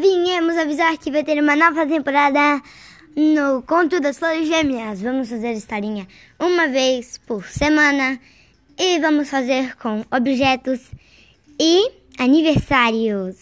vinhemos vinhamos avisar que vai ter uma nova temporada no Conto das Flores Gêmeas. Vamos fazer historinha uma vez por semana e vamos fazer com objetos e aniversários.